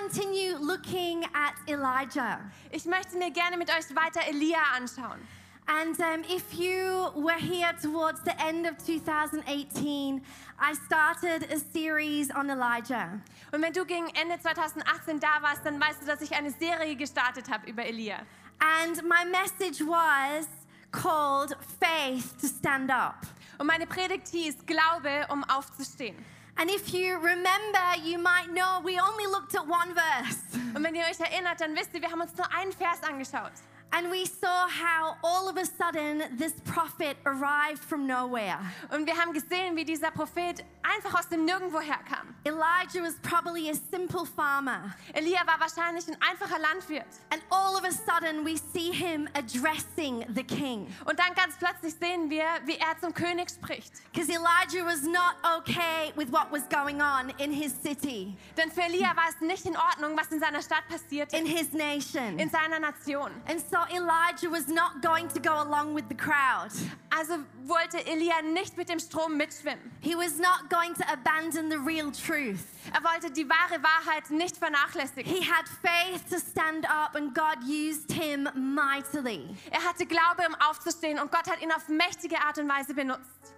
continue looking at Elijah. Ich möchte mir gerne mit euch weiter Elia anschauen. And um, if you were here towards the end of 2018, I started a series on Elijah. Und wenn du gegen Ende 2018 da warst, dann weißt du, dass ich eine Serie gestartet habe über Elia. And my message was called Faith to Stand Up. Und meine Predigt hieß Glaube, um aufzustehen. And if you remember, you might know we only looked at one verse. Und wenn ihr euch erinnert, dann wisst ihr, wir haben uns nur einen Vers angeschaut. And we saw how all of a sudden this prophet arrived from nowhere. Und wir haben gesehen, wie dieser Prophet einfach aus dem Nirgendwo herkam. Elijah was probably a simple farmer. Elia war wahrscheinlich ein einfacher Landwirt. And all of a sudden we see him addressing the king. Und dann ganz plötzlich sehen wir, wie er zum König spricht. Because Elijah was not okay with what was going on in his city, Denn für Elia war es nicht in Ordnung, was in seiner Stadt passierte, in his nation. in seiner Nation. And so Elijah was not going to go along with the crowd. Also wollte Elia nicht mit dem Strom mitschwimmen. He was not going to abandon the real truth. Er wollte die wahre Wahrheit nicht vernachlässigen. He had faith to stand up, and God used him mightily. Er hatte Glaube, um aufzustehen und Gott hat ihn auf mächtige Art und Weise benutzt.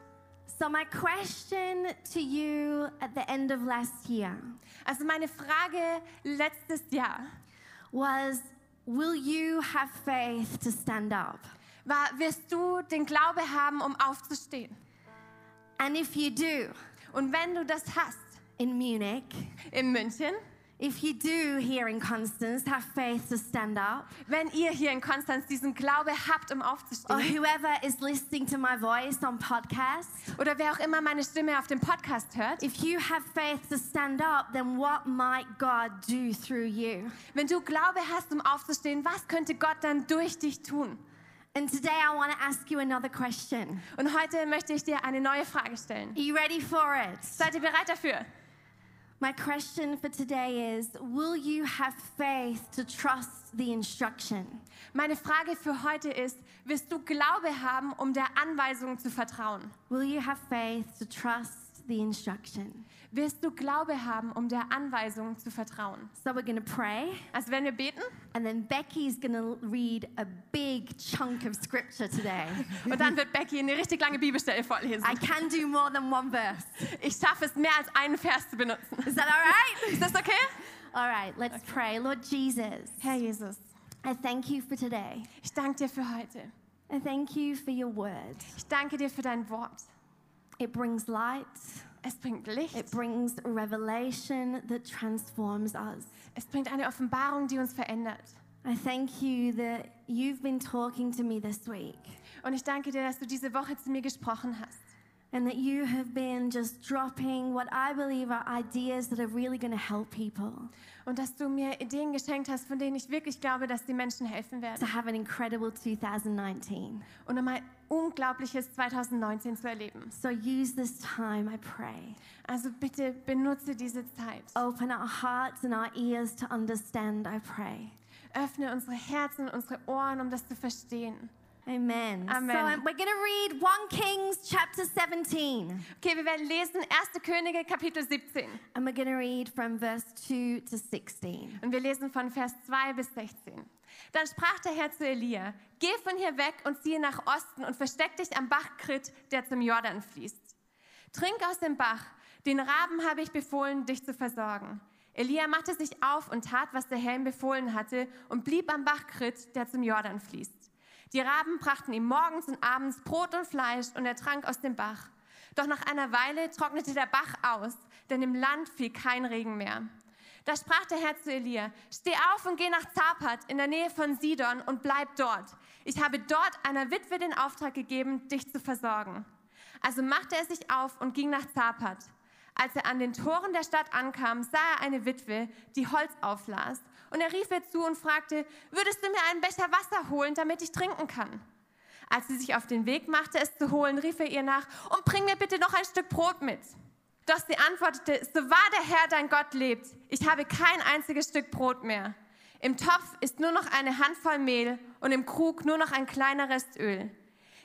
So, my question to you at the end of last year Also meine Frage letztes Jahr was Will you have faith to stand up? war, wirst du den Glaube haben, um aufzustehen? And if you do, Und wenn du das hast, in Munich, in München, if you do here in Constance have faith to stand up, wenn ihr hier in Konstanz diesen Glaube habt, um or aufzustehen, whoever is listening to my voice on podcast, oder wer auch immer meine Stimme auf dem Podcast hört, if you have faith to stand up, then what might God do through you? wenn du Glaube hast, um aufzustehen, was könnte Gott dann durch dich tun? And today I want to ask you another question. Und heute möchte ich dir eine neue Frage stellen. Are you ready for it? Seid ihr bereit dafür? My question for today is Will you have faith to trust the instruction? Meine Frage für heute ist, wirst du Glaube haben, um der Anweisung zu vertrauen? Will you have faith to trust the instruction? Wirst du Glaube haben, um der Anweisung zu vertrauen? So we're going to pray, Also wenn wir beten and then Becky's going to read a big chunk of scripture today. und dann wird Becky eine richtig lange Bibelstelle vorlesen. I can do more than one verse. Ich schaffe es, mehr als einen Vers zu benutzen. Is that all right? Ist das okay? All right, let's pray. Lord Jesus, Herr Jesus, I thank you for today. ich danke dir für heute. I thank you for your word. Ich danke dir für dein Wort. It brings light, Es bringt Licht. it brings revelation that transforms us. Es bringt eine Offenbarung, die uns verändert. I thank you that you've been talking to me this week Und ich danke dir, dass du diese Woche zu mir gesprochen hast. and that you have been just dropping what I believe are ideas that are really going to help people Und dass du mir Ideen geschenkt hast, von denen ich wirklich glaube, dass die Menschen helfen werden. to have an incredible 2019. Und um unglaubliches 2019 zu erleben. So use this time, I pray. Also bitte benutze diese Zeit. Open our hearts and our ears to understand, I pray. Öffne unsere Herzen und unsere Ohren, um das zu verstehen. Amen. Amen. So um, we're going to read 1 Kings chapter 17. Okay, wir werden lesen 1. Könige Kapitel 17. And we're going to read from verse 2 to 16. Und wir lesen von Vers 2 bis 16. Dann sprach der Herr zu Elia, geh von hier weg und ziehe nach Osten und versteck dich am Bach Krit, der zum Jordan fließt. Trink aus dem Bach, den Raben habe ich befohlen, dich zu versorgen. Elia machte sich auf und tat, was der Herr ihm befohlen hatte und blieb am Bach Krit, der zum Jordan fließt. Die Raben brachten ihm morgens und abends Brot und Fleisch und er trank aus dem Bach. Doch nach einer Weile trocknete der Bach aus, denn im Land fiel kein Regen mehr. Da sprach der Herr zu Elia, steh auf und geh nach Zapat in der Nähe von Sidon und bleib dort. Ich habe dort einer Witwe den Auftrag gegeben, dich zu versorgen. Also machte er sich auf und ging nach Zapat. Als er an den Toren der Stadt ankam, sah er eine Witwe, die Holz auflas. Und er rief ihr zu und fragte, würdest du mir einen Becher Wasser holen, damit ich trinken kann? Als sie sich auf den Weg machte, es zu holen, rief er ihr nach, und bring mir bitte noch ein Stück Brot mit. Doch sie antwortete, so wahr der Herr dein Gott lebt, ich habe kein einziges Stück Brot mehr. Im Topf ist nur noch eine Handvoll Mehl und im Krug nur noch ein kleiner Rest Öl.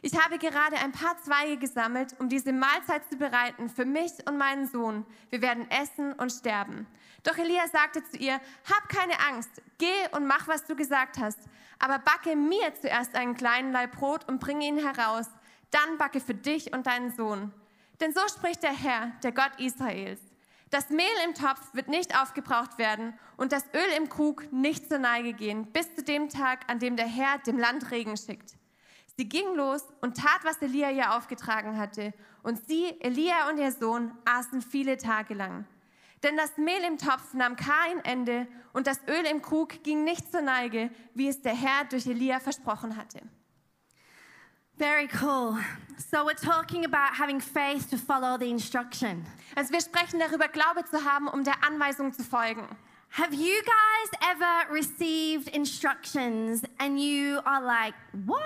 Ich habe gerade ein paar Zweige gesammelt, um diese Mahlzeit zu bereiten für mich und meinen Sohn. Wir werden essen und sterben. Doch Elia sagte zu ihr, hab keine Angst, geh und mach, was du gesagt hast. Aber backe mir zuerst einen kleinen Leib Brot und bringe ihn heraus. Dann backe für dich und deinen Sohn. Denn so spricht der Herr, der Gott Israels. Das Mehl im Topf wird nicht aufgebraucht werden und das Öl im Krug nicht zur Neige gehen, bis zu dem Tag, an dem der Herr dem Land Regen schickt. Sie ging los und tat, was Elia ihr aufgetragen hatte. Und sie, Elia und ihr Sohn, aßen viele Tage lang. Denn das Mehl im Topf nahm kein Ende und das Öl im Krug ging nicht zur Neige, wie es der Herr durch Elia versprochen hatte. Very cool. So, we're talking about having faith to follow the instruction. Also wir sprechen darüber, Glaube zu haben, um der Anweisung zu folgen. Have you guys ever received instructions and you are like, what?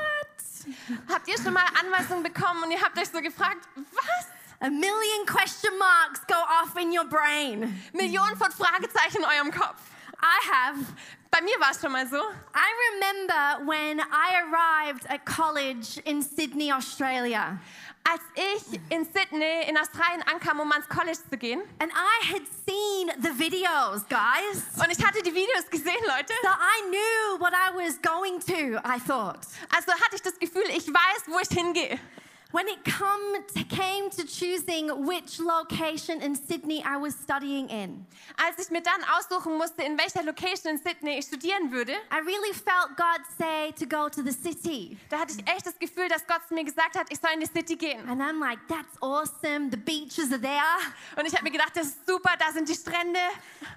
Habt ihr schon mal Anweisungen bekommen und ihr habt euch so gefragt, was? A million question marks go off in your brain. Millionen von Fragezeichen in eurem Kopf. I have. Bei mir war es schon mal so. I remember when I arrived at college in Sydney, Australia. Als ich in Sydney in Australien ankam, um ans College zu gehen And I had seen the videos, guys. und ich hatte die Videos gesehen, Leute, So I knew what I was going to, I thought. also hatte ich das Gefühl, ich weiß, wo ich hingehe. When it come to, came to choosing which location in Sydney I was studying in, Als ich mir dann aussuchen musste, in welcher Location in Sydney ich studieren würde, I really felt God say to go to the city. da hatte ich echt das Gefühl, dass Gott mir gesagt hat, ich soll in die City gehen. And I'm like, that's awesome. The beaches are there. Und ich habe mir gedacht, das ist super, da sind die Strände.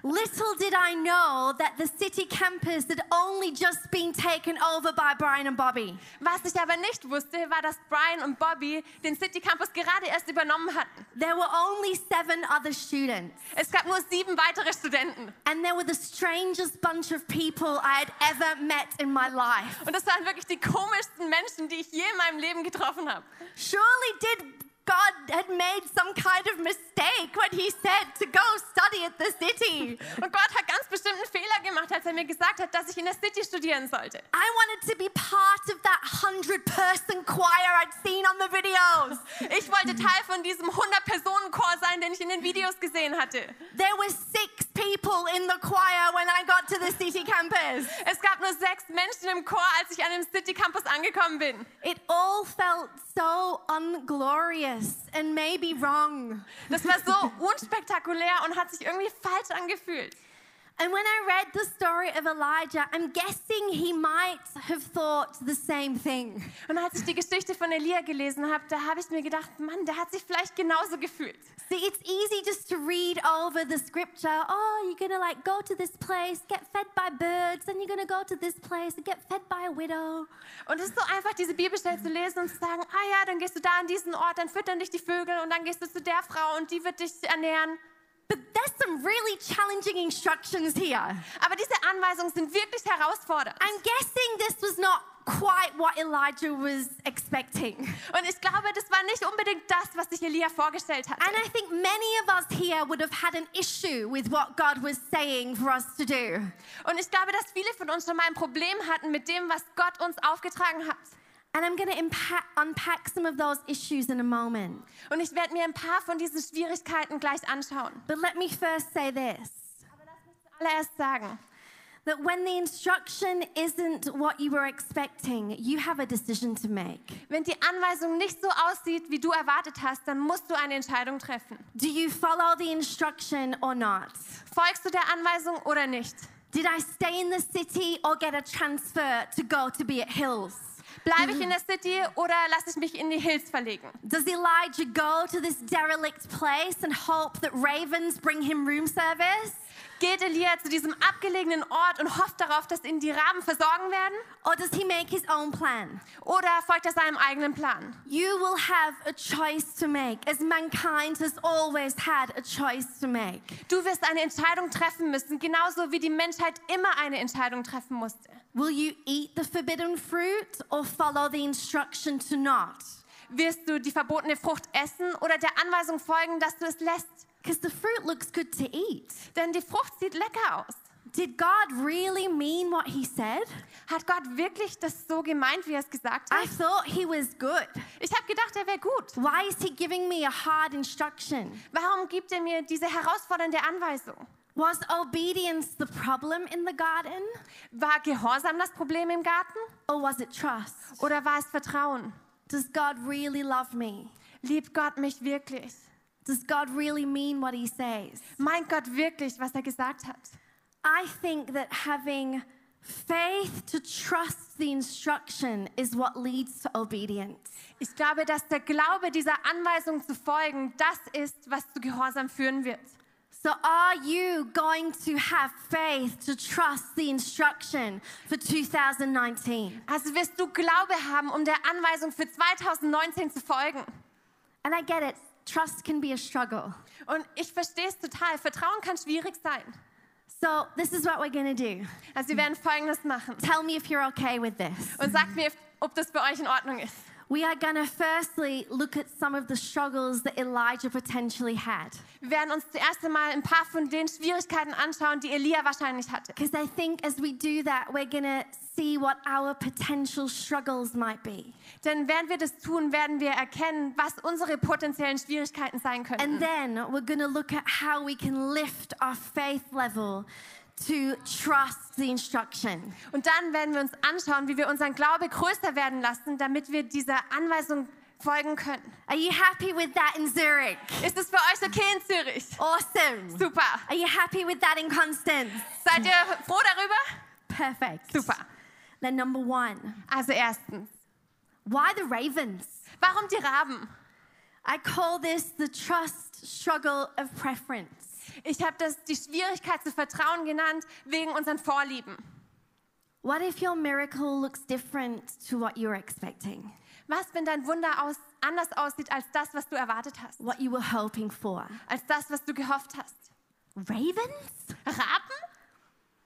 Little did I know that the city campus had only just been taken over by Brian and Bobby. Was ich aber nicht wusste, war, dass Brian und Bobby den City Campus gerade erst übernommen hatten. There were only seven other students. Es gab nur sieben weitere Studenten. And they were the strangest bunch of people I had ever met in my life. Und das waren wirklich die komischsten Menschen, die ich je in meinem Leben getroffen habe. Surely did God had made some kind of mistake when he said to go study at the city. Und Gott hat ganz bestimmt einen Fehler gemacht, als er mir gesagt hat, dass ich in der City studieren sollte. I wanted to be part of that 100 person choir I'd seen on the videos. Ich wollte Teil von diesem 100-Personen-Chor sein, den ich in den Videos gesehen hatte. There were six people in the choir when I got to the city campus. Es gab nur sechs Menschen im Chor, als ich an dem City Campus angekommen bin. It all felt so unglorious and maybe wrong. Das war so unspektakulär und hat sich irgendwie falsch angefühlt. And when I read the story of Elijah, I'm guessing he might have thought the same thing. Und als ich die Geschichte von Elia gelesen habe, da habe ich mir gedacht, Mann, der hat sich vielleicht genauso gefühlt. See, it's easy just to read over the scripture. Oh, you're gonna like go to this place, get fed by birds, and you're gonna go to this place and get fed by a widow. Und es ist so einfach, diese Bibelstelle zu lesen und zu sagen, ah ja, dann gehst du da an diesen Ort, dann füttern dich die Vögel und dann gehst du zu der Frau und die wird dich ernähren. There's some really challenging instructions here. Aber diese Anweisungen sind wirklich herausfordernd. I'm guessing this was not quite what Elijah was expecting. Und ich glaube, das war nicht unbedingt das, was sich Elia vorgestellt hat. And I think many of us here would have had an issue with what God was saying for us to do. Und ich glaube, dass viele von uns schon mal ein Problem hatten mit dem, was Gott uns aufgetragen hat. And I'm going to unpack some of those issues in a moment. Und ich werde mir ein paar von diesen Schwierigkeiten gleich anschauen. But let me first say this Allererst sagen, that when the instruction isn't what you were expecting, you have a decision to make. wenn die Anweisung nicht so aussieht, wie du erwartet hast, dann musst du eine Entscheidung treffen. Do you follow the instruction or not? Folgst du der Anweisung oder nicht? Did I stay in the city or get a transfer to go to be at Hills? Bleibe ich mm-hmm. in der City oder lasse ich mich in die Hills verlegen? Does Elijah go to this derelict place and hope that ravens bring him room service? Geht Elia zu diesem abgelegenen Ort und hofft darauf, dass ihn die Raben versorgen werden? Or does he make his own plan? Oder folgt er seinem eigenen Plan? You will have a choice to make, as mankind has always had a choice to make. Du wirst eine Entscheidung treffen müssen, genauso wie die Menschheit immer eine Entscheidung treffen musste. Will you eat the forbidden fruit or follow the instruction to not? Wirst du die verbotene Frucht essen oder der Anweisung folgen, dass du es lässt? Because the fruit looks good to eat. Denn die Frucht sieht lecker aus. did God really mean what he said? Hat Gott wirklich das so gemeint, wie er es gesagt hat? I thought he was good. Ich habe gedacht, er wäre gut. Why is he giving me a hard instruction? Warum gibt er mir diese herausfordernde Anweisung? Was obedience the problem in the garden? War Gehorsam das Problem im Garten Or was it trust? oder war es Vertrauen? Does God really love me? Liebt Gott mich wirklich? Does God really mean what he says? Meint Gott wirklich, was er gesagt hat? I think that having faith to trust the instruction is what leads to obedience. Ich glaube, dass der Glaube dieser Anweisung zu folgen, das ist, was zu Gehorsam führen wird. So, are you going to have faith to trust the instruction for 2019? Also wirst du Glaube haben, um der Anweisung für 2019 zu folgen. And I get it, trust can be a struggle. Und ich verstehe es total. Vertrauen kann schwierig sein. So, this is what we're going to do. Also wir werden Folgendes machen. Tell me if you're okay with this. Und sagt mir, ob das für euch in Ordnung ist. We are going to firstly look at some of the struggles that Elijah potentially had. Wir werden uns zuerst einmal ein paar von den Schwierigkeiten anschauen, die Elia wahrscheinlich hatte. Because I think as we do that, we're going to see what our potential struggles might be. Denn während wir das tun, werden wir erkennen, was unsere potenziellen Schwierigkeiten sein And then we're going to look at how we can lift our faith level to trust the instruction. Und dann werden wir uns anschauen, wie wir unseren Glaube größer werden lassen, damit wir dieser Anweisung folgen können. Are you happy with that in Zurich? Ist es für euch okay in Zürich? Awesome. Super. Are you happy with that in Constance? Seid ihr froh darüber? Perfect. Super. Then number one, Also erstens, why the ravens? warum die Raben? I call this the trust struggle of preference. Ich habe das die Schwierigkeit zu vertrauen genannt wegen unseren Vorlieben. What if your miracle looks different to what you're expecting? Was, wenn dein Wunder aus, anders aussieht als das, was du erwartet hast? What you were hoping for? Als das, was du gehofft hast? Ravens? Raben?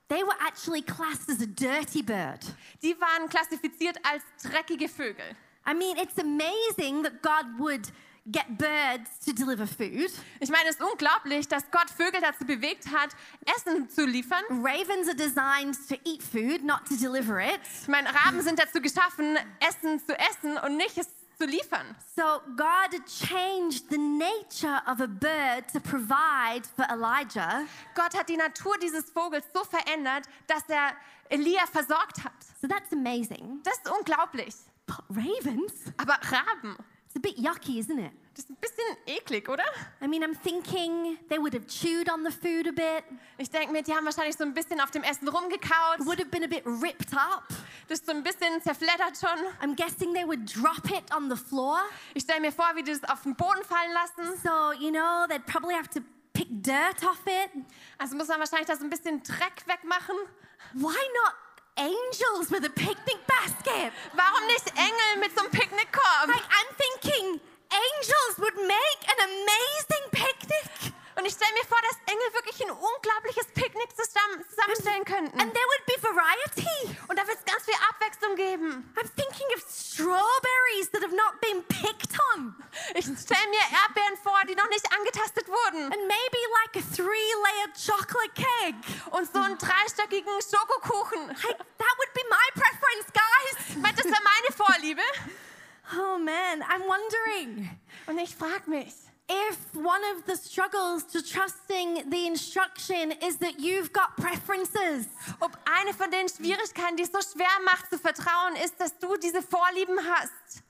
They were actually classed as a dirty bird. Die waren klassifiziert als dreckige Vögel. I mean, it's amazing that God would get birds to deliver food. Ich meine, es ist unglaublich, dass Gott Vögel dazu bewegt hat, Essen zu liefern. Ravens are designed to eat food, not to deliver it. Ich meine, Raben sind dazu geschaffen, Essen zu essen und nicht es zu liefern. So God changed the nature of a bird to provide for Elijah. Gott hat die Natur dieses Vogels so verändert, dass er Elia versorgt hat. So that's amazing. Das ist unglaublich. But ravens? Aber Raben, a bit yucky, isn't it? das ist ein er bisschen eklig, oder? I mean, I'm thinking they would have chewed on the food a bit, Ich denke mir, die haben wahrscheinlich so ein bisschen auf dem Essen er rumgekaut. It would have been a bit ripped up. Das ist so ein bisschen zerfleddert schon. I'm guessing they would drop it on the floor. Ich stelle mir vor, wie die das auf den Boden fallen lassen. So, you know, they'd probably have to pick dirt off it. Also muss man wahrscheinlich da er so ein bisschen Dreck wegmachen. Why not angels with a picnic basket? Warum nicht Engel mit so einem Picknickkorb? Like, I'm thinking angels would make an amazing picnic. Und ich stelle mir vor, dass Engel wirklich ein unglaubliches Picknick zusammen, zusammenstellen könnten. And there would be variety. Und da wird es ganz viel Abwechslung geben. I'm thinking of strawberries that have not been picked on. Ich stelle mir Erdbeeren vor, die noch nicht angetastet wurden. And maybe like a three layered chocolate cake. Und so einen dreistöckigen Schokokuchen. Like, that would be my preference, guys. Das wäre meine Vorliebe. Oh man, I'm wondering Und ich frage mich, if one of the struggles to trusting the instruction is that you've got preferences. ob eine von den Schwierigkeiten, die es so schwer macht zu vertrauen, ist, dass du diese Vorlieben hast.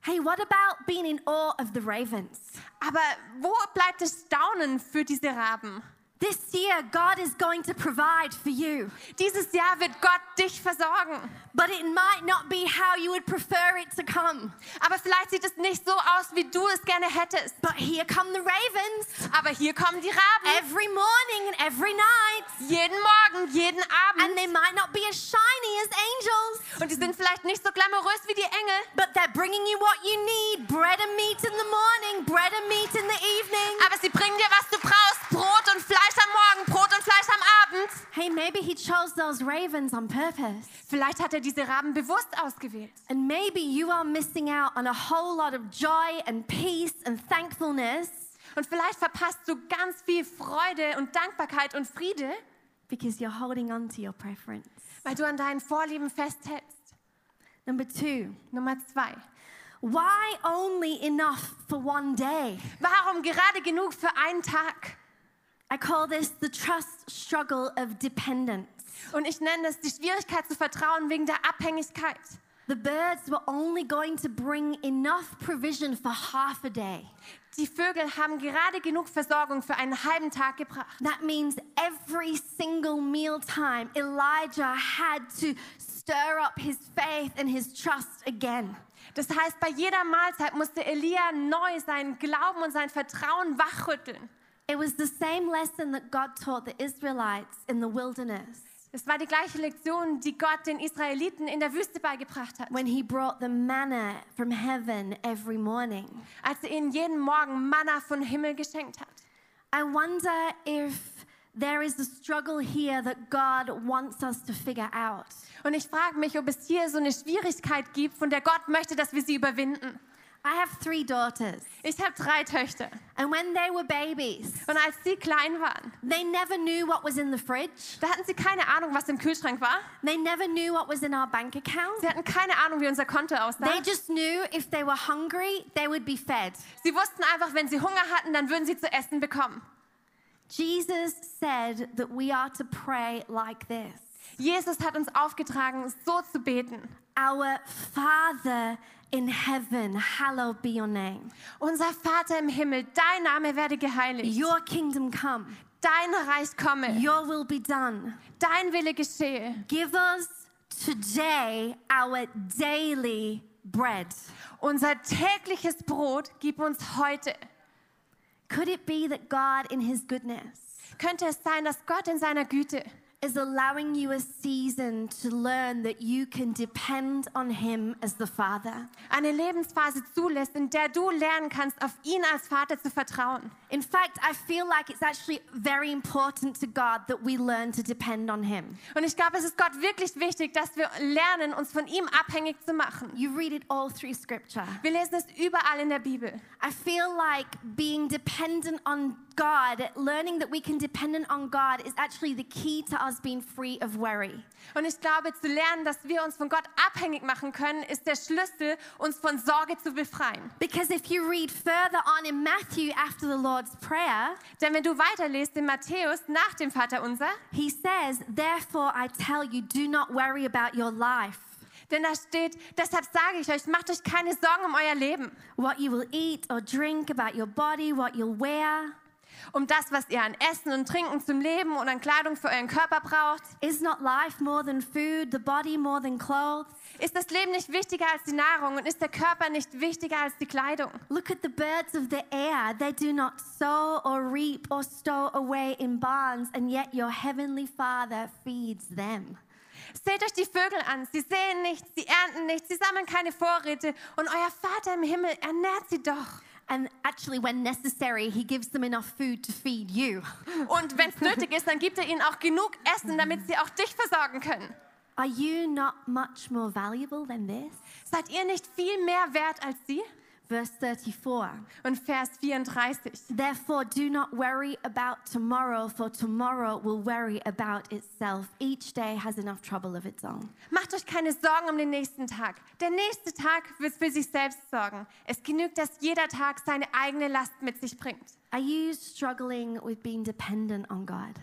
Hey, what about being in awe of the ravens? Aber wo bleibt das Staunen für diese Raben? This year, God is going to provide for you, Dieses Jahr wird Gott dich versorgen. but it might not be how you would prefer it to come. Aber vielleicht sieht es nicht so aus, wie du es gerne hättest. But here come the ravens Aber hier kommen die Raben. every morning and every night, Jeden Morgen, jeden and Abend. they might not be as shiny as angels, Und die sind vielleicht nicht so glamourös wie die Engel. but they're bringing you what you need bread and meat in the morning, bread and meat in the evening. Aber sie bringen dir, was du brauchst. Brot und Fleisch am Morgen, Brot und Fleisch am Abend. Hey, maybe he chose those ravens on purpose. Vielleicht hat er diese Raben bewusst ausgewählt. And maybe you are missing out on a whole lot of joy and peace and thankfulness Und vielleicht verpasst du ganz viel Freude und Dankbarkeit und Friede, because you're holding on to your preference. weil du an deinen Vorlieben festhältst. Number two, Nummer zwei. why only enough for one day? Warum gerade genug für einen Tag? I call this the trust struggle of dependence. Und ich nenne es die Schwierigkeit zu vertrauen wegen der Abhängigkeit. The birds were only going to bring enough provision for half a day. Die Vögel haben gerade genug Versorgung für einen halben Tag gebracht. That means every single mealtime, Elijah had to stir up his faith and his trust again. Das heißt, bei jeder Mahlzeit musste Elia neu seinen Glauben und sein Vertrauen wachrütteln. It was the same lesson that God taught the Israelites in the wilderness Es war die gleiche Lektion, die Gott den Israeliten in der Wüste beigebracht hat, when he brought them manna from heaven every morning. als er ihnen jeden Morgen Manna vom Himmel geschenkt hat. I wonder if there is a struggle here that God wants us to figure out. Und ich frage mich, ob es hier so eine Schwierigkeit gibt, von der Gott möchte, dass wir sie überwinden. I have three daughters, Ich habe drei Töchter. and when they were babies, Und als sie klein waren, they never knew what was in the fridge. da hatten sie keine Ahnung, was im Kühlschrank war. They never knew what was in our bank account. Sie hatten keine Ahnung, wie unser Konto aussah. They just knew if they were hungry, they would be fed. Sie wussten einfach, wenn sie Hunger hatten, dann würden sie zu essen bekommen. Jesus said that we are to pray like this Jesus hat uns aufgetragen, so zu beten. Our Father in heaven, hallowed be your name. Unser Vater im Himmel, dein Name werde geheiligt. Your kingdom come, Dein Reich komme. your will be done. Dein Wille geschehe. Give us today our daily bread. Unser tägliches Brot gib uns heute. Could it be that God, in His goodness, Könnte es sein, dass Gott in seiner Güte is allowing you a season to learn that you can depend on Him as the Father? eine Lebensphase zulässt, in der du lernen kannst, auf ihn als Vater zu vertrauen? In fact, I feel like it's actually very important to God that we learn to depend on Him. Und ich glaube, es ist Gott wirklich wichtig, dass wir lernen, uns von ihm abhängig zu machen. You read it all through Scripture. Wir lesen es überall in der Bibel. I feel like being dependent on God, learning that we can depend on God, is actually the key to us being free of worry. Und ich glaube, zu lernen, dass wir uns von Gott abhängig machen können, ist der Schlüssel, uns von Sorge zu befreien. Because if you read further on in Matthew after the Lord's Prayer, Denn wenn du weiterliest in Matthäus nach dem Vaterunser, he says, Therefore I tell you, do not worry about your life, denn da steht, deshalb sage ich euch, macht euch keine Sorgen um euer Leben, what you will eat or drink, about your body, what you'll wear. Um das, was ihr an Essen und Trinken zum Leben und an Kleidung für euren Körper braucht. Is not life more than food, the body more than clothes? Ist das Leben nicht wichtiger als die Nahrung und ist der Körper nicht wichtiger als die Kleidung? Look at the birds of the air. They do not sow or reap or stow away in barns, and yet your heavenly Father feeds them. Seht euch die Vögel an. Sie säen nichts, sie ernten nichts, sie sammeln keine Vorräte und euer Vater im Himmel ernährt sie doch. And actually, when necessary, He gives them enough food to feed you. Und wenn es nötig ist, dann gibt er ihnen auch genug Essen, damit sie auch dich versorgen können. Are you not much more valuable than this? Seid ihr nicht viel mehr wert als sie? Verse 34. Und Vers 34. Therefore, do not worry about tomorrow, for tomorrow will worry about itself. Each day has enough trouble of its own. Macht euch keine Sorgen um den nächsten Tag. Der nächste Tag wird für sich selbst sorgen. Es genügt, dass jeder Tag seine eigene Last mit sich bringt. Are you struggling with being dependent on God?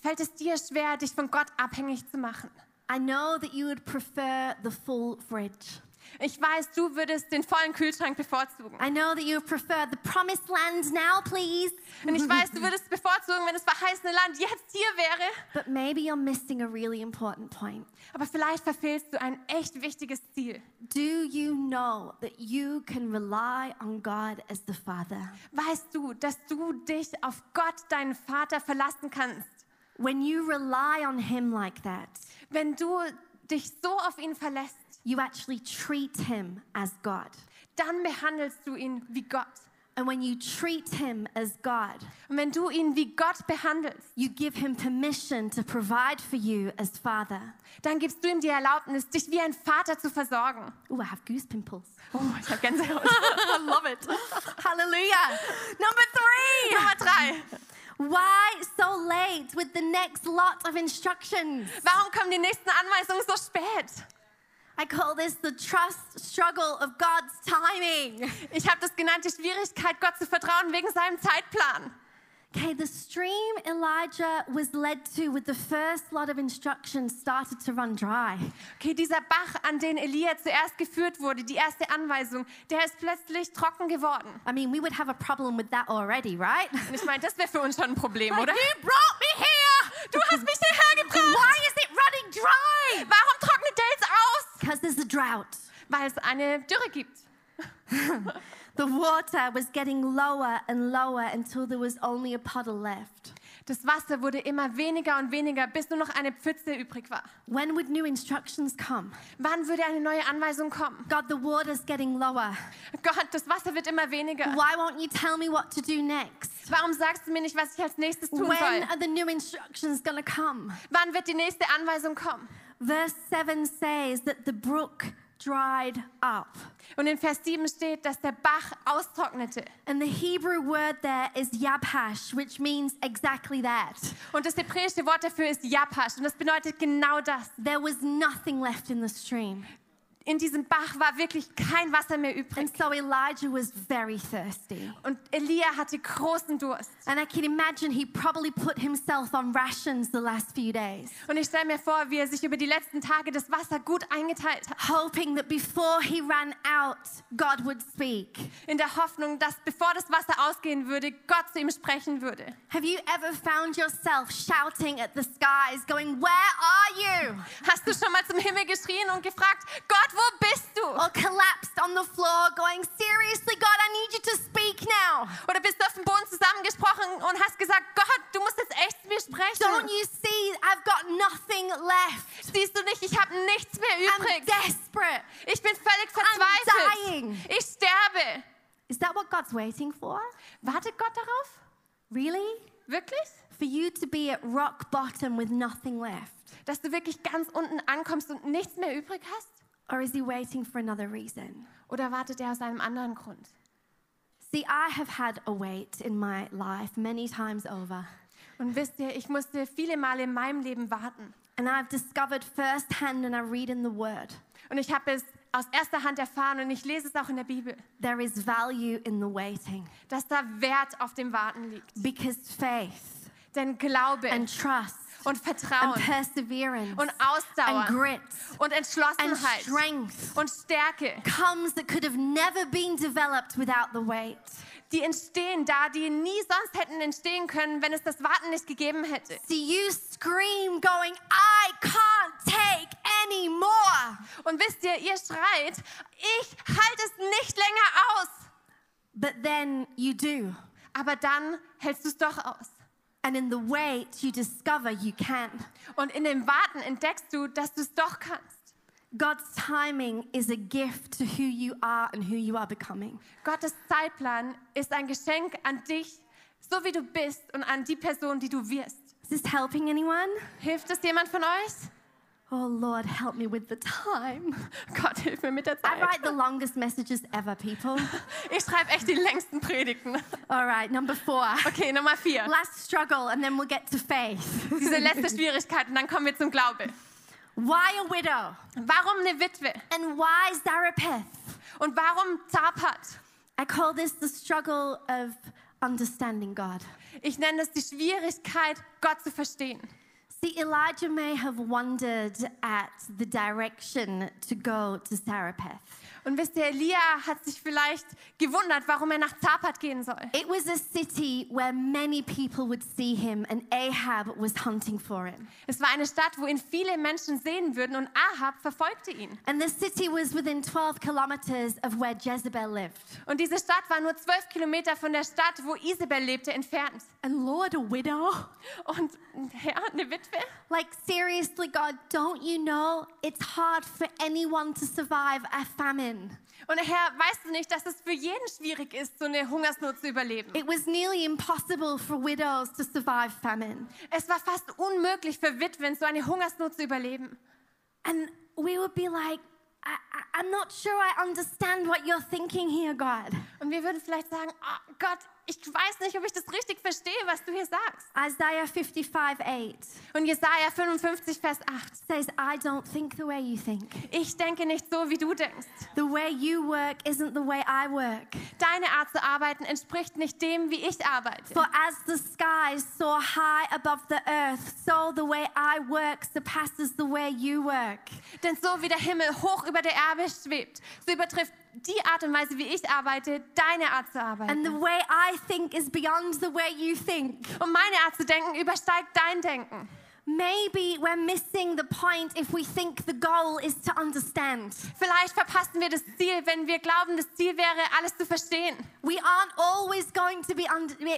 Fällt es dir schwer, dich von Gott abhängig zu machen? I know that you would prefer the full fridge. Ich weiß, du würdest den vollen Kühlschrank bevorzugen. I know that you prefer the promised land now, please. Und ich weiß, du würdest bevorzugen, wenn das verheißene Land jetzt hier wäre. But maybe you're missing a really important point. Aber vielleicht verfehlst du ein echt wichtiges Ziel. Do you know that you can rely on God as the Father? Weißt du, dass du dich auf Gott, deinen Vater, verlassen kannst? When you rely on Him like that, Wenn du dich so auf ihn verlässt, you actually treat Him as God. dann behandelst du ihn wie Gott. And when you treat Him as God, Und wenn du ihn wie Gott behandelst, you give Him permission to provide for you as Father. dann gibst du ihm die Erlaubnis, dich wie ein Vater zu versorgen. Oh, I have goose pimples. Oh, ich habe Gänsehaut. I love it. Hallelujah. Number three. Nummer drei. Why so late with the next lot of instructions? Warum kommen die nächsten Anweisungen so spät? I call this the trust struggle of God's timing. Ich habe das genannt, die Schwierigkeit, Gott zu vertrauen wegen seinem Zeitplan. Okay, the stream Elijah was led to with the first lot of instructions started to run dry. Okay, dieser Bach, an den Elia zuerst geführt wurde, die erste Anweisung, der ist plötzlich trocken geworden. I mean, we would have a problem with that already, right? Und ich meine, das wäre für uns schon ein Problem, Like, oder? you brought me here! Du hast mich hierher gebracht. Why is it running dry? Warum trocknet der jetzt aus? Because there's a drought. Weil es eine Dürre gibt. The water was getting lower and lower until there was only a puddle left. Das Wasser wurde immer weniger und weniger, bis nur noch eine Pfütze übrig war. When would new instructions come? Wann würde eine neue Anweisung kommen? God, the water's getting lower. Gott, das Wasser wird immer weniger. Why won't you tell me what to do next? Warum sagst du mir nicht, was ich als nächstes tun When soll? are the new instructions to come? Wann wird die nächste Anweisung kommen? Verse 7 says that the brook dried up. Und in Vers 7 steht, dass der Bach austrocknete. And the Hebrew word there is yabhash, which means exactly that. Und das hebräische Wort dafür ist Japash. Und das bedeutet genau das. There was nothing left in the stream. In diesem Bach war wirklich kein Wasser mehr übrig. And so Elijah was very thirsty. Und Elia hatte großen Durst. And I can imagine he probably put himself on rations the last few days, Und ich stelle mir vor, wie er sich über die letzten Tage das Wasser gut eingeteilt hat. hoping that before he ran out, God would speak. In der Hoffnung, dass bevor das Wasser ausgehen würde, Gott zu ihm sprechen würde. Have you ever found yourself shouting at the skies, going, Where are you? Hast du schon mal zum Himmel geschrien und gefragt, Gott, wo bist du? Or collapsed on the floor, going, Seriously, God, I need you to speak now. Oder bist du auf dem Boden zusammengesprochen und hast gesagt, Gott, du musst jetzt echt zu mir Don't sprechen. you see? I've got nothing left. Siehst du nicht, ich habe nichts mehr I'm übrig. desperate. Ich bin völlig dying. verzweifelt. Ich sterbe. Is that what God's waiting for? Wartet Gott darauf? Really? Wirklich? For you to be at rock bottom with nothing left? Dass du wirklich ganz unten ankommst und nichts mehr übrig hast? Or is he waiting for another reason? Oder wartet er aus einem anderen Grund? See, I have had a wait in my life many times over. Und wisst ihr, ich musste viele Male in meinem Leben warten. And I've discovered firsthand, and I read in the Word, Und ich habe es aus erster Hand erfahren und ich lese es auch in der Bibel, there is value in the waiting. dass da Wert auf dem Warten liegt. Because faith Denn Glaube and trust und and Vertrauen und and Ausdauer grit und and Entschlossenheit strength und Stärke, comes that could have never been developed without the wait. die entstehen da, die nie sonst hätten entstehen können, wenn es das Warten nicht gegeben hätte. See, you scream, going, I can't take any more. Und wisst ihr, ihr schreit, ich halte es nicht länger aus. But then you do. Aber dann hältst du es doch aus. And in the wait, you discover you can. Und in dem Warten entdeckst du, dass du es doch kannst. God's timing is a gift to who you are and who you are becoming. Gottes Zeitplan ist ein Geschenk an dich, so wie du bist und an die Person, die du wirst. Is this helping anyone? Hilft es jemand von euch? Oh Lord, help me with the time. Gott, hilf mir mit der I Zeit. write the longest messages ever, people. Ich schreibe echt die längsten Predigten. All right, number four. Okay, Nummer vier. Last struggle, and then we'll get to faith. Diese letzte Schwierigkeit und dann kommen wir zum Glaube. Why a widow? Warum eine Witwe? And why Zarephath? Und warum Zapat? I call this the struggle of understanding God. Ich nenne es die Schwierigkeit, Gott zu verstehen. See, Elijah may have wondered at the direction to go to Zarephath. Und wisst ihr, Elia hat sich vielleicht gewundert, warum er nach Zapat gehen soll. It was a city where many people would see him, and Ahab was hunting for him. Es war eine Stadt, wo ihn viele Menschen sehen würden und Ahab verfolgte ihn. And the city was within 12 kilometers of where Jezebel lived. Und diese Stadt war nur zwölf Kilometer von der Stadt, wo Isabel lebte, entfernt. And Lord, a widow? Und ja, eine Witwe? Like, seriously, God, don't you know it's hard for anyone to survive a famine? Und Herr, weißt du nicht, dass es für jeden schwierig ist, so eine Hungersnot zu überleben? It was nearly impossible for widows to survive famine. Es war fast unmöglich für Witwen, so eine Hungersnot zu überleben. And we would be like, I, I'm not sure I understand what you're thinking here, God. Und wir würden vielleicht sagen, oh Gott, ich weiß nicht, ob ich das richtig verstehe, was du hier sagst. Isaiah 55 8 Und Jesaja 55, Vers 8. says, I don't think the way you think. Ich denke nicht so, wie du denkst. The way you work isn't the way I work. Deine Art zu arbeiten entspricht nicht dem, wie ich arbeite. For as the skies soar high above the earth, so the way I work surpasses the way you work. Denn so wie der Himmel hoch über der Erde schwebt, so übertrifft die Art und Weise, wie ich arbeite, deine Art zu And the arbeiten. way I think is beyond the way you think. Und meine Art zu denken übersteigt dein Denken. Maybe we're missing the point if we think the goal is to understand. Vielleicht verpassen wir das Ziel, wenn wir glauben, das Ziel wäre, alles zu verstehen. We aren't always going to be,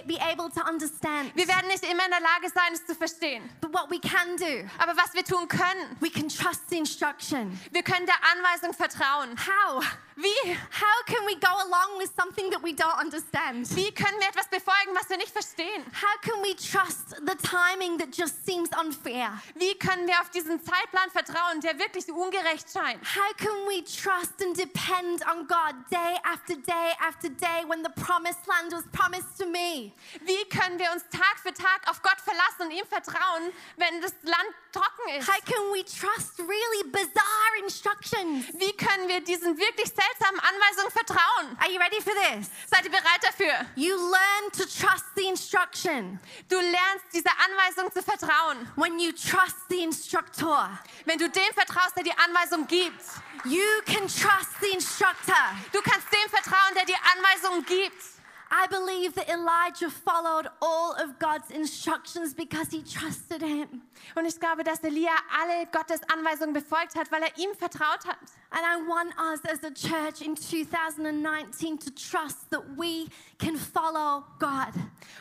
be able to understand. Wir werden nicht immer in der Lage sein, es zu verstehen. But what we can do, Aber was wir tun können, we can trust the instruction. wir können der Anweisung vertrauen. How? Wie? How can we go along with something that we don't understand? Wie können wir etwas befolgen, was wir nicht verstehen? How can we trust the timing that just seems unfair? Wie können wir auf diesen Zeitplan vertrauen, der wirklich ungerecht scheint? How can we trust and depend on God day after day after day when the promised land was promised to me? Wie können wir uns Tag für Tag auf Gott verlassen und ihm vertrauen, wenn das Land trocken ist? How can we trust really bizarre instructions? Wie können wir diesen wirklich seltsamen Anweisungen vertrauen? Are you ready for this? Seid ihr bereit dafür? You learn to trust the instruction Du lernst dieser Anweisung zu vertrauen, when you trust the instructor. wenn du dem vertraust, der die Anweisung gibt. You can trust the instructor. Du kannst dem vertrauen, der die Anweisung gibt. I believe that Elijah followed all of God's instructions because he trusted him. Und ich glaube, dass Elia alle Gottes Anweisungen befolgt hat, weil er ihm vertraut hat. And I want us as a church in 2019 to trust that we can follow God.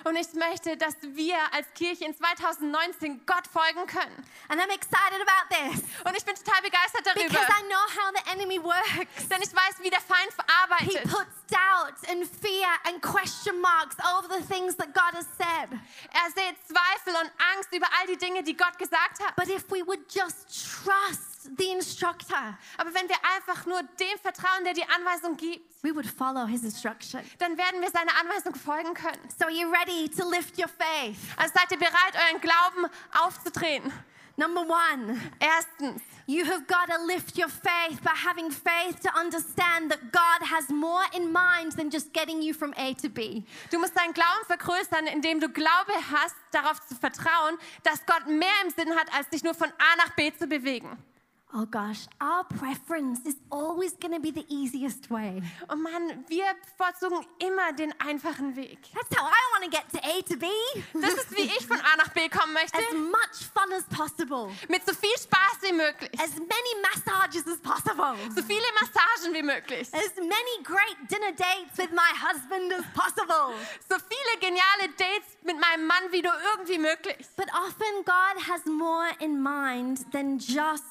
Und ich möchte, dass wir als Kirche in 2019 Gott folgen können. And I'm excited about this Und ich bin total begeistert darüber, because I know how the enemy works. denn ich weiß, wie der Feind He arbeitet. puts doubt and fear and question marks over the things that God has said. Er sieht Zweifel und Angst über all die Dinge, die Gott gesagt hat. But if we would just trust the instructor, Aber wenn wir einfach nur dem vertrauen, der die Anweisung gibt, we would follow his instruction. dann werden wir seiner Anweisung folgen können. So, are you ready to lift your faith? Also seid ihr bereit, euren Glauben aufzutreten? Number one, Erstens, you have got to lift your faith by having faith to understand that God has more in mind than just getting you from A to B. du musst deinen Glauben vergrößern, indem du Glaube hast, darauf zu vertrauen, dass Gott mehr im Sinn hat, als dich nur von A nach B zu bewegen. Oh gosh, our preference is always going to be the easiest way. Und Mann, wir bevorzugen immer den einfachen Weg. That's how I want to get to A to B. Das ist, wie ich von A nach B kommen möchte, As much fun as possible. mit so viel Spaß wie möglich, As many massages as possible. so viele Massagen wie möglich, As many great dinner dates with my husband as possible. so viele geniale Dates mit meinem Mann wie nur irgendwie möglich. But often God has more in mind than just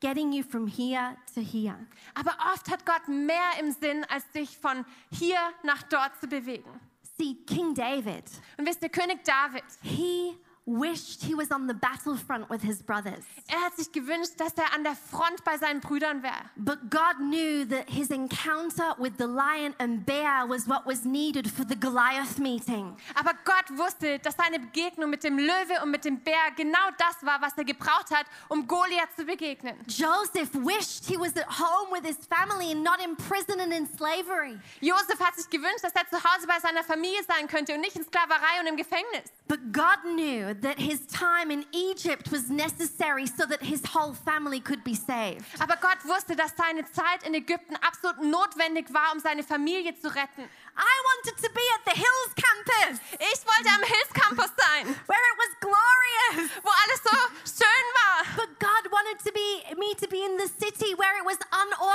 getting you from here to here. Aber oft hat Gott mehr im Sinn, als dich von hier nach dort zu bewegen. See, King David, Und wisst ihr, König David, he wished he was on the battlefront with his brothers. er hat sich gewünscht, dass er an der Front bei seinen Brüdern wäre. But God knew that his encounter with the lion and bear was what was needed for the Goliath meeting. Aber Gott wusste, dass seine Begegnung mit dem Löwe und mit dem Bär genau das war, was er gebraucht hat, um Goliath zu begegnen. Joseph wished he was at home with his family and not in prison and in slavery. Joseph hat sich gewünscht, dass er zu Hause bei seiner Familie sein könnte und nicht in Sklaverei und im Gefängnis. But God knew that his time in Egypt was necessary so that his whole family could be saved. Aber Gott wusste, dass seine Zeit in Ägypten absolut notwendig war, um seine Familie zu retten. I wanted to be at the Hills campus Ich wollte am Hills Campus sein, where it was glorious. wo alles so schön war. But God wanted to be me to be in the city where it was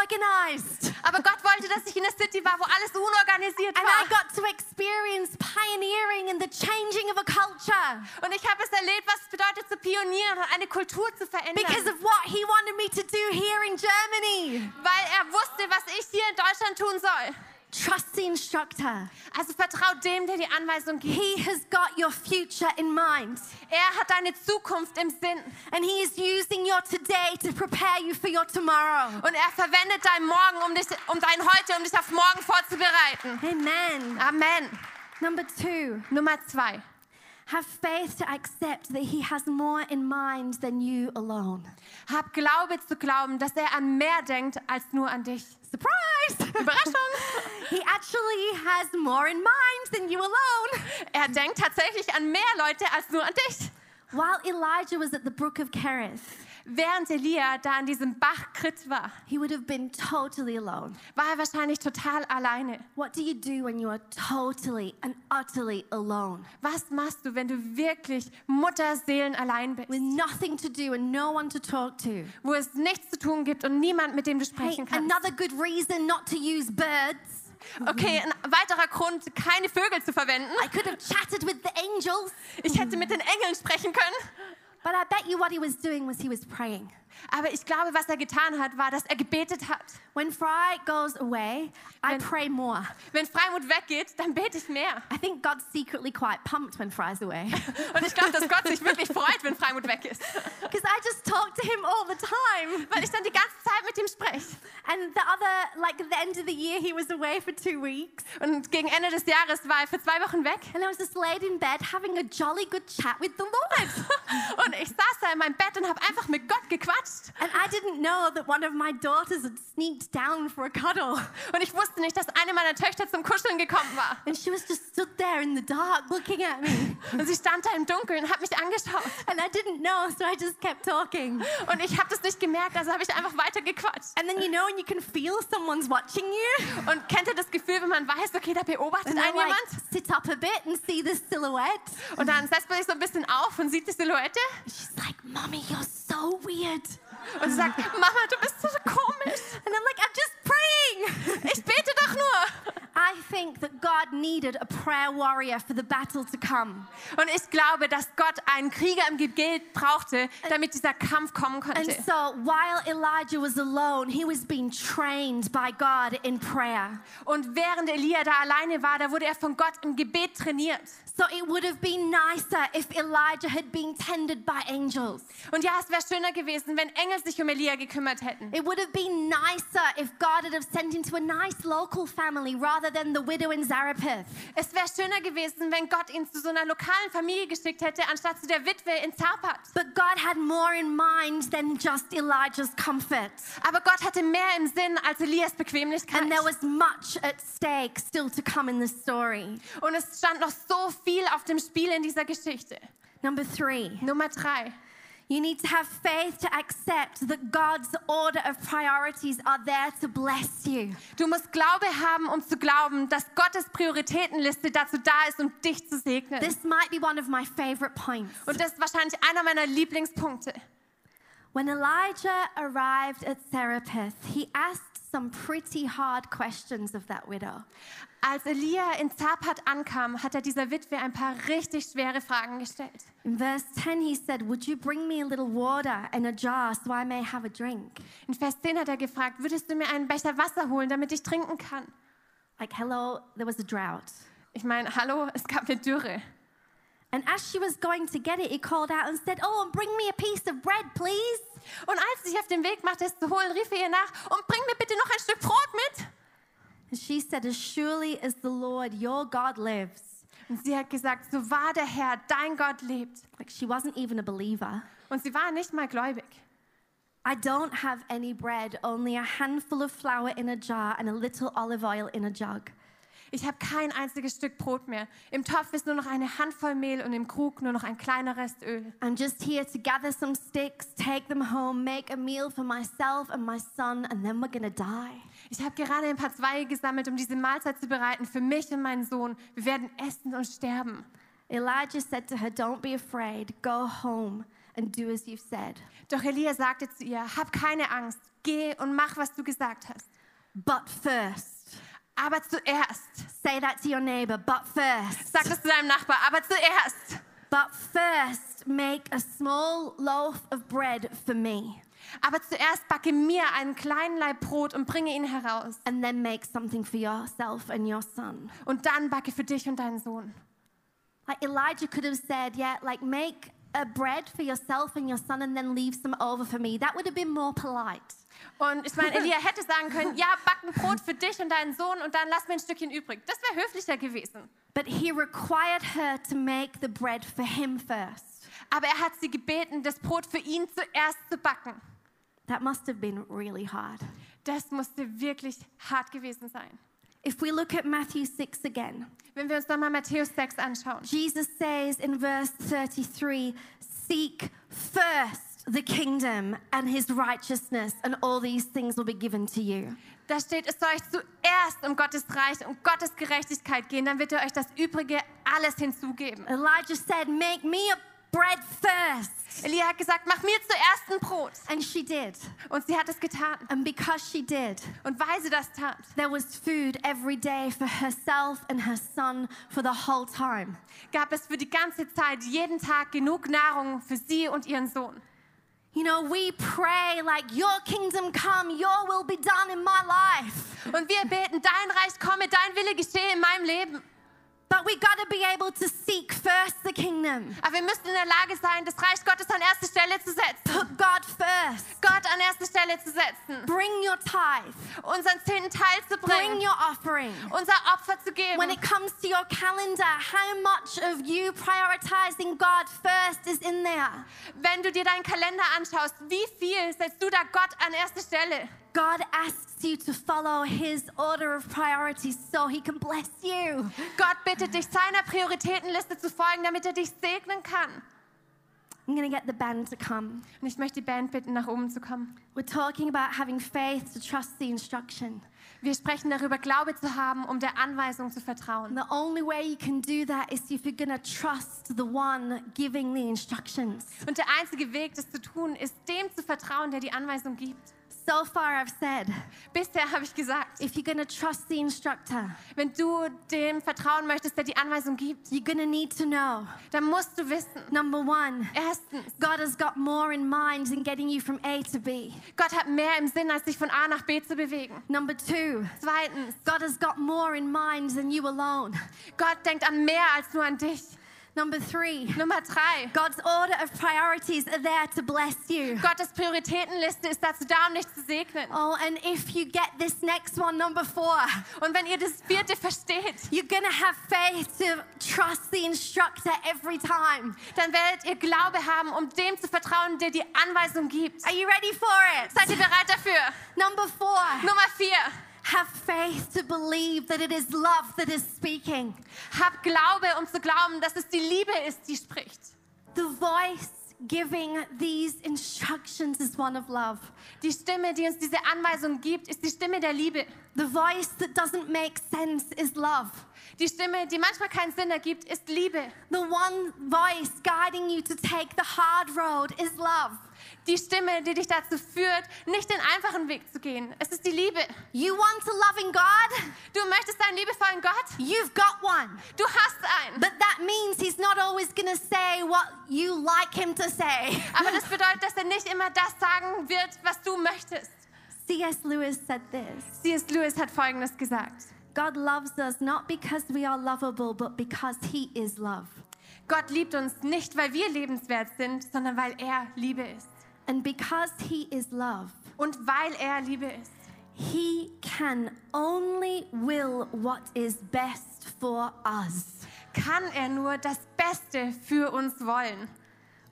unorganized. Aber Gott wollte, dass ich in der City war, wo alles unorganisiert And I got to experience pioneering and the changing of a culture Und ich habe es erlebt, was es bedeutet zu pionieren und eine Kultur zu because verändern. of what he wanted me to do here in Germany. Weil er wusste, was ich hier in Deutschland tun soll. Trust the instructor. Also vertraut dem, der die Anweisung gibt. He has got your future in mind. Er hat deine Zukunft im Sinn. And he is using your today to prepare you for your tomorrow. Und er verwendet dein Morgen, um, dich, um dein Heute, um dich auf morgen vorzubereiten. Amen. Amen. Number two, Nummer zwei. Have faith to accept that He has more in mind than you alone. Hab Glaube zu glauben, dass er an mehr denkt als nur an dich. Surprise! Überraschung! he actually has more in mind than you alone. Er denkt tatsächlich an mehr Leute als nur an dich. While Elijah was at the brook of Kerith, Während Elia da an diesem Bach Krit war, he would have been totally alone. war er wahrscheinlich total alleine. What do you do when you are totally and utterly alone? Was machst du, wenn du wirklich Mutterseelen allein bist? With nothing to do and no one to talk to? Wo es nichts zu tun gibt und niemand, mit dem du Hey, sprechen kannst. another good reason not to use birds. Okay, ein weiterer Grund, keine Vögel zu verwenden. I could have chatted with the angels, Ich hätte mit den Engeln sprechen können. But I bet you what he was doing was he was praying. Aber ich glaube, was er getan hat, war, dass er gebetet hat. When Fry goes away, I When- pray more. Wenn Freimut weggeht, dann bete ich mehr. I think God's secretly quite pumped when Fry's away. Und ich glaube, dass Gott sich wirklich freut, wenn Freimut weg ist. Because I just talk to him all the time. Weil ich dann die ganze Zeit mit ihm spreche. And the other, like the end of the year, he was away for two weeks. Und gegen Ende des Jahres war er für zwei Wochen weg. And I was just laid in bed having a jolly good chat with the Lord. Und ich saß da in meinem Bett und habe einfach mit Gott gequatscht. And I didn't know that one of my daughters had sneaked down for a cuddle. Und ich wusste nicht, dass eine meiner Töchter zum Kuscheln gekommen war. And she was just stood there in the dark looking at me. Und sie stand da im Dunkeln und hat mich angeschaut. And I didn't know, so I just kept talking. Und ich habe das nicht gemerkt, also habe ich einfach weiter gequatscht. And then you know when you can feel someone's watching you? Und kennt ihr das Gefühl, wenn man weiß, okay, da beobachtet einen like jemand? sit up a bit and see the silhouette. Und dann setzt man sich so ein bisschen auf und sieht die Silhouette. And she's like, Mommy, you're so weird. Und sie sagt, Mama, du bist so komisch. And I'm like, I'm just praying. Ich bete doch nur. I think that God needed a prayer warrior for the battle to come. Und ich glaube, dass Gott einen Krieger im Gebet brauchte, damit dieser Kampf kommen And konnte. so while Elijah was alone, he was being trained by God in prayer. Und während Elia da alleine war, da wurde er von Gott im Gebet trainiert. So it would have been nicer if Elijah had been tended by angels. Und ja, es wäre schöner gewesen, wenn Engel sich um Elia gekümmert hätten. It would have been nicer if God had have sent him to a nice local family rather than the widow in Zarephath. Es wäre schöner gewesen, wenn Gott ihn zu so einer lokalen Familie geschickt hätte, anstatt zu der Witwe in Zarpat. But God had more in mind than just Elijah's comfort. Aber Gott hatte mehr im Sinn als Elias Bequemlichkeit. And there was much at stake still to come in the story. Und es stand noch so viel auf dem Spiel in dieser Geschichte. Number three, Nummer drei. you need to have faith to accept that God's order of priorities are there to bless you. Du musst Glaube haben, um zu glauben, dass Gottes Prioritätenliste dazu da ist, um dich zu segnen. This might be one of my favorite points. Und das ist wahrscheinlich einer meiner Lieblingspunkte. When Elijah arrived at Zarephath, he asked some pretty hard questions of that widow. Als Elia in Zapat ankam, hat er dieser Witwe ein paar richtig schwere Fragen gestellt. In verse 10, he said, Would you bring me a little water in a jar so I may have a drink? In Vers 10 hat er gefragt, würdest du mir einen Becher Wasser holen, damit ich trinken kann? Like, hello, there was a drought. Ich meine, hallo, es gab eine Dürre. And as she was going to get it, he called out and said, Oh, and bring me a piece of bread, please. Und als sie sich auf den Weg machte, es zu holen, rief er ihr nach, und bring mir bitte noch ein Stück Brot mit. And she said, As surely as the Lord your God lives. Und sie hat gesagt, so wahr der Herr, dein Gott lebt. Like, she wasn't even a believer. Und sie war nicht mal gläubig. I don't have any bread, only a handful of flour in a jar and a little olive oil in a jug. Ich habe kein einziges Stück Brot mehr. Im Topf ist nur noch eine Handvoll Mehl und im Krug nur noch ein kleiner Rest Öl. I'm just here to gather some sticks, take them home, make a meal for myself and my son, and then we're gonna die. Ich habe gerade ein paar Zweige gesammelt, um diese Mahlzeit zu bereiten für mich und meinen Sohn. Wir werden essen und sterben. Elijah said to her, Don't be afraid, go home and do as you've said. Doch Elia sagte zu ihr, hab keine Angst, geh und mach, was du gesagt hast. But first, Aber zuerst, say that to your neighbor, but first, sag es zu deinem Nachbar, aber zuerst, but first, make a small loaf of bread for me, aber zuerst backe mir einen kleinen Laib Brot und bringe ihn heraus. and then make something for yourself and your son. Und dann backe für dich und deinen Sohn. Like Elijah could have said, Yeah, like make a bread for yourself and your son, and then leave some over for me. That would have been more polite. Und ich meine, Elia hätte sagen können, ja, back ein Brot für dich und deinen Sohn und dann lass mir ein Stückchen übrig. Das wäre höflicher gewesen. But he required her to make the bread for him first. Aber er hat sie gebeten, das Brot für ihn zuerst zu backen. That must have been really hard. Das musste wirklich hart gewesen sein. If we look at Matthew 6 again, Wenn wir uns nochmal Matthäus 6 anschauen. Jesus says in verse 33 Seek first the kingdom and his righteousness, and all these things will be given to you. Da steht, es soll euch zuerst um Gottes Reich, um Gottes Gerechtigkeit gehen, dann wird er euch das Übrige alles hinzugeben. Elijah said, Make me a bread first. Elia hat gesagt, mach mir zuerst ein Brot. And she did. Und sie hat es getan. And because she did, Und weil sie das tat, there was food every day for herself and her son for the whole time. gab es für die ganze Zeit, jeden Tag genug Nahrung für sie und ihren Sohn. You know, we pray like, Your kingdom come, Your will be done in my life. Und wir beten, dein Reich komme, dein Wille geschehe in meinem Leben. But we got to be able to seek first the kingdom. Aber wir müssen in der Lage sein, das Reich Gottes an erste Stelle zu setzen. Put God first. Gott an erste Stelle zu setzen. Bring your tithe. Unseren zehnten Teil zu Bring bringen. your offering. Unser Opfer zu geben. When it comes to your calendar, how much of you prioritizing God first is in there? Wenn du dir deinen Kalender anschaust, wie viel setzt du da Gott an erste Stelle? God asks you to follow his order of priorities so he can bless you. Gott bittet dich, seiner Prioritätenliste zu folgen, damit er dich segnen kann. I'm going to get the band to come. Und ich möchte die Band bitten, nach oben zu kommen. We're talking about having faith to trust the instruction. Wir sprechen darüber, Glaube zu haben, um der Anweisung zu vertrauen. The only way you can do that is if you're going to trust the one giving the instructions. Und der einzige Weg, das zu tun, ist dem zu vertrauen, der die Anweisung gibt. So far, I've said, Bisher habe ich gesagt, if you're going to trust the instructor, wenn du dem vertrauen möchtest, der die Anweisung gibt, you're going to need to know dann musst du wissen, number one, erstens, God has got more in mind than getting you from A to B. Gott hat mehr im Sinn, als dich von A nach B zu bewegen. Number two, Zweitens, God has got more in mind than you alone. Gott denkt an mehr als nur an dich. Number three, Nummer drei, God's order of priorities are there to bless you. Gottes Prioritätenliste ist dazu da, um dich zu segnen. Oh, and if you get this next one, number four, Und wenn ihr das vierte versteht, you're to have faith to trust the instructor every time. dann werdet ihr Glaube haben, um dem zu vertrauen, der die Anweisung gibt. Are you ready for it? Seid ihr bereit dafür? Number four, Nummer vier, have faith to believe that it is love that is speaking. hab Glaube, um zu glauben, dass es die Liebe ist, die spricht. The voice giving these instructions is one of love. Die Stimme, die uns diese Anweisung gibt, ist die Stimme der Liebe. The voice that doesn't make sense is love. Die Stimme, die manchmal keinen Sinn ergibt, ist Liebe. The one voice guiding you to take the hard road is love. Die Stimme, die dich dazu führt, nicht den einfachen Weg zu gehen. Es ist die Liebe. You want a loving God? Du möchtest einen liebevollen Gott? You've got one. Du hast einen. But that means he's not always going to say what you like him to say. Aber das bedeutet, dass er nicht immer das sagen wird, was du möchtest. C.S. Lewis said this C.S. Lewis hat Folgendes gesagt. God loves us not because we are lovable, but because he is love. Gott liebt uns nicht, weil wir lebenswert sind, sondern weil er Liebe ist. And because he is love, Und weil er Liebe ist, he can only will what is best for us, kann er nur das Beste für uns wollen.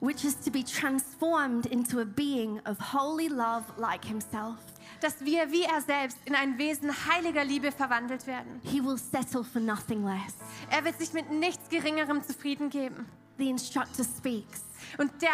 which is to be transformed into a being of holy love like himself. Dass wir wie er selbst in ein Wesen heiliger Liebe verwandelt werden. He will settle for nothing less. Er wird sich mit nichts Geringerem zufrieden geben. The instructor speaks, Und der,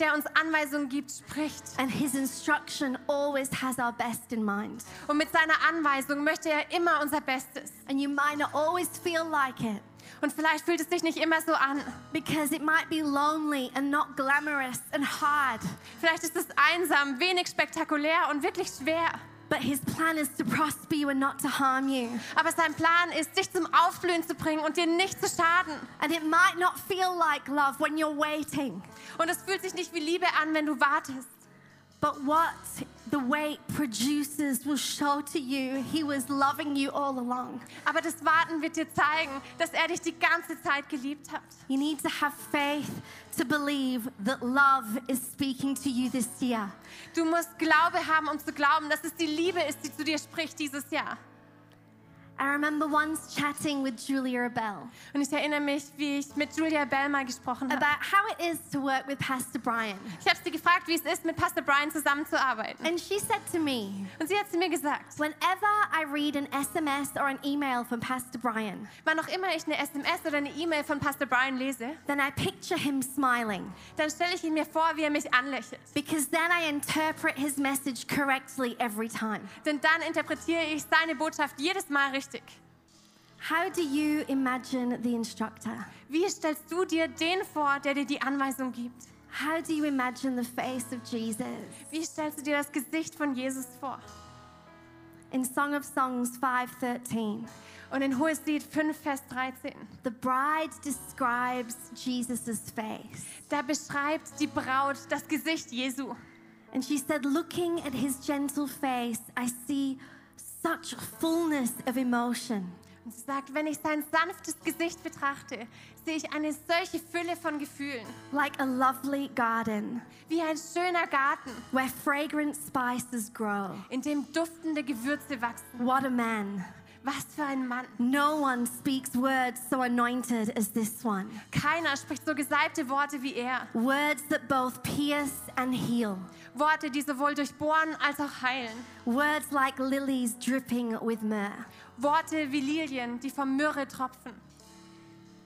der uns Anweisungen gibt, spricht. and his instruction always has our best in mind. Und mit seiner Anweisung möchte er immer unser Bestes. And you might not always feel like it Und vielleicht fühlt es sich nicht immer so an. because it might be lonely and not glamorous and hard. Vielleicht ist es einsam, wenig spektakulär und wirklich schwer. But his plan is to prosper you and not to harm you. Aber sein Plan ist, dich zum Aufblühen zu bringen und dir nicht zu schaden. And it might not feel like love when you're waiting. Und es fühlt sich nicht wie Liebe an, wenn du wartest. But what the wait produces will show to you he was loving you all along. Aber das Warten wird dir zeigen, dass er dich die ganze Zeit geliebt hat. You need to have faith to believe that love is speaking to you this year. Du musst Glaube haben, um zu glauben, dass es die Liebe ist, die zu dir spricht dieses Jahr. I remember once chatting with Julia Bell Und ich erinnere mich, wie ich mit Julia Bell mal gesprochen habe. about how it is to work with Pastor Brian. Ich habe sie gefragt, wie es ist, mit Pastor Brian zusammenzuarbeiten. And she said to me, Und sie hat zu mir gesagt, whenever I read an SMS or an email from Pastor Brian, wann auch immer ich eine SMS oder eine E-Mail von Pastor Brian lese, then I picture him smiling dann stelle ich ihn mir vor, wie er mich anlächelt. because then I interpret his message correctly every time. Denn dann interpretiere ich seine Botschaft jedes Mal richtig. How do you imagine the instructor? Wie stellst du dir den vor, der dir die Anweisung gibt? How do you imagine the face of Jesus? Wie stellst du dir das Gesicht von Jesus vor? In Song of Songs 5:13, Und in Hoheslied 5, Vers 13, the bride describes Jesus' face. da beschreibt die Braut das Gesicht Jesu. And she said, looking at his gentle face, I see such fullness of emotion. Und sie sagt, wenn ich sein sanftes Gesicht betrachte, sehe ich eine solche Fülle von Gefühlen. Like a lovely garden Wie ein schöner Garten, where fragrant spices grow. in dem duftende Gewürze wachsen. What a man. Was für ein Mann. No one speaks words so anointed as this one. Keiner spricht so gesalbte Worte wie er. Words that both pierce and heal. Worte, die sowohl durchbohren als auch heilen. Words like lilies dripping with myrrh. Worte wie Lilien, die vom Myrrhe tropfen.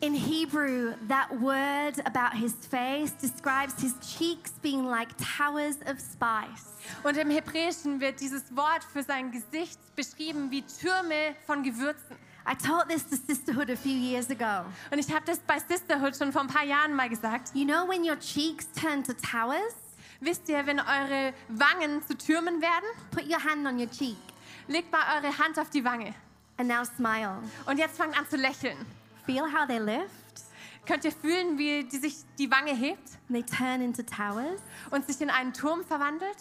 In Hebrew, that word about his face describes his cheeks being like towers of spice. Und im Hebräischen wird dieses Wort für sein Gesicht beschrieben wie Türme von Gewürzen. I taught this to Sisterhood a few years ago. Und ich habe das bei Sisterhood schon vor ein paar Jahren mal gesagt. You know when your cheeks turn to towers? Wisst ihr, wenn eure Wangen zu Türmen werden? Put your hand on your cheek Legt mal eure Hand auf die Wange. and now smile. Und jetzt fangt an zu lächeln. Feel how they lift Könnt ihr fühlen, wie die sich die Wange hebt and they turn into towers? und sich in einen Turm verwandelt?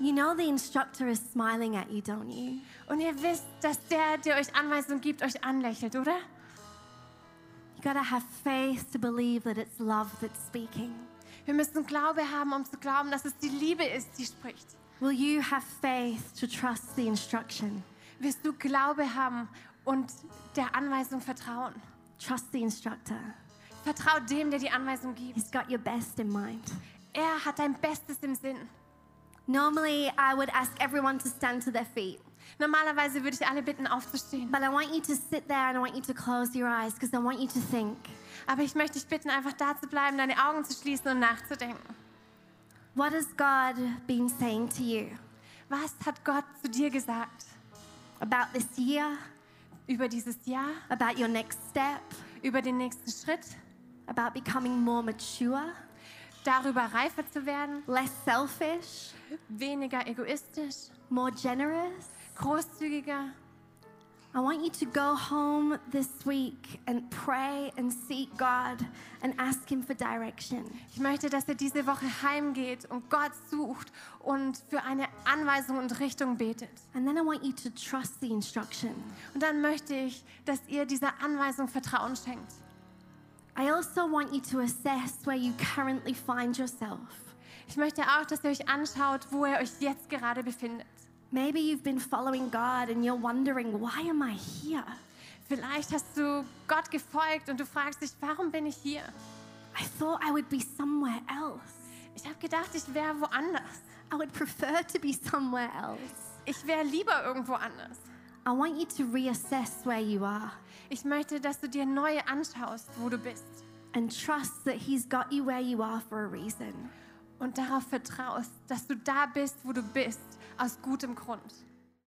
You know the instructor is smiling at you, don't you? Und ihr wisst, dass der, der euch Anweisungen gibt, euch anlächelt, oder? You gotta have faith to believe that it's love that's speaking. Wir müssen Glaube haben, um zu glauben, dass es die Liebe ist, die spricht. Will you have faith to trust the instruction? Wirst du Glaube haben und der Anweisung vertrauen? Trust the instructor. Vertrau dem, der die Anweisung gibt. He's got your best in mind. Er hat dein Bestes im Sinn. Normally, I would ask everyone to stand to their feet, Normalerweise würde ich alle bitten, aufzustehen. but I want you to sit there and I want you to close your eyes because I want you to think. Aber ich möchte dich bitten, einfach da zu bleiben, deine Augen zu schließen und nachzudenken. What has God been saying to you? Was hat Gott zu dir gesagt? About this year, über dieses Jahr, about your next step, über den nächsten Schritt, about becoming more mature, darüber reifer zu werden, less selfish, weniger egoistisch, more generous? großzügiger? I want you to go home this week and pray and seek God and ask Him for direction. Ich möchte, dass ihr diese Woche heimgeht und Gott sucht und für eine Anweisung und Richtung betet. And then I want you to trust the instruction. Und dann möchte ich, dass ihr dieser Anweisung Vertrauen schenkt. I also want you to assess where you currently find yourself. Ich möchte auch, dass ihr euch anschaut, wo ihr euch jetzt gerade befindet. Maybe you've been following God and you're wondering, why am I here? Vielleicht hast du Gott gefolgt und du fragst dich, warum bin ich hier? I thought I would be somewhere else. Ich habe gedacht, ich wäre woanders. I would prefer to be somewhere else. Ich wäre lieber irgendwo anders. I want you to reassess where you are Ich möchte, dass du dir neu anschaust, wo du bist and trust that He's got you where you are for a reason. und darauf vertraust, dass du da bist, wo du bist, aus gutem Grund.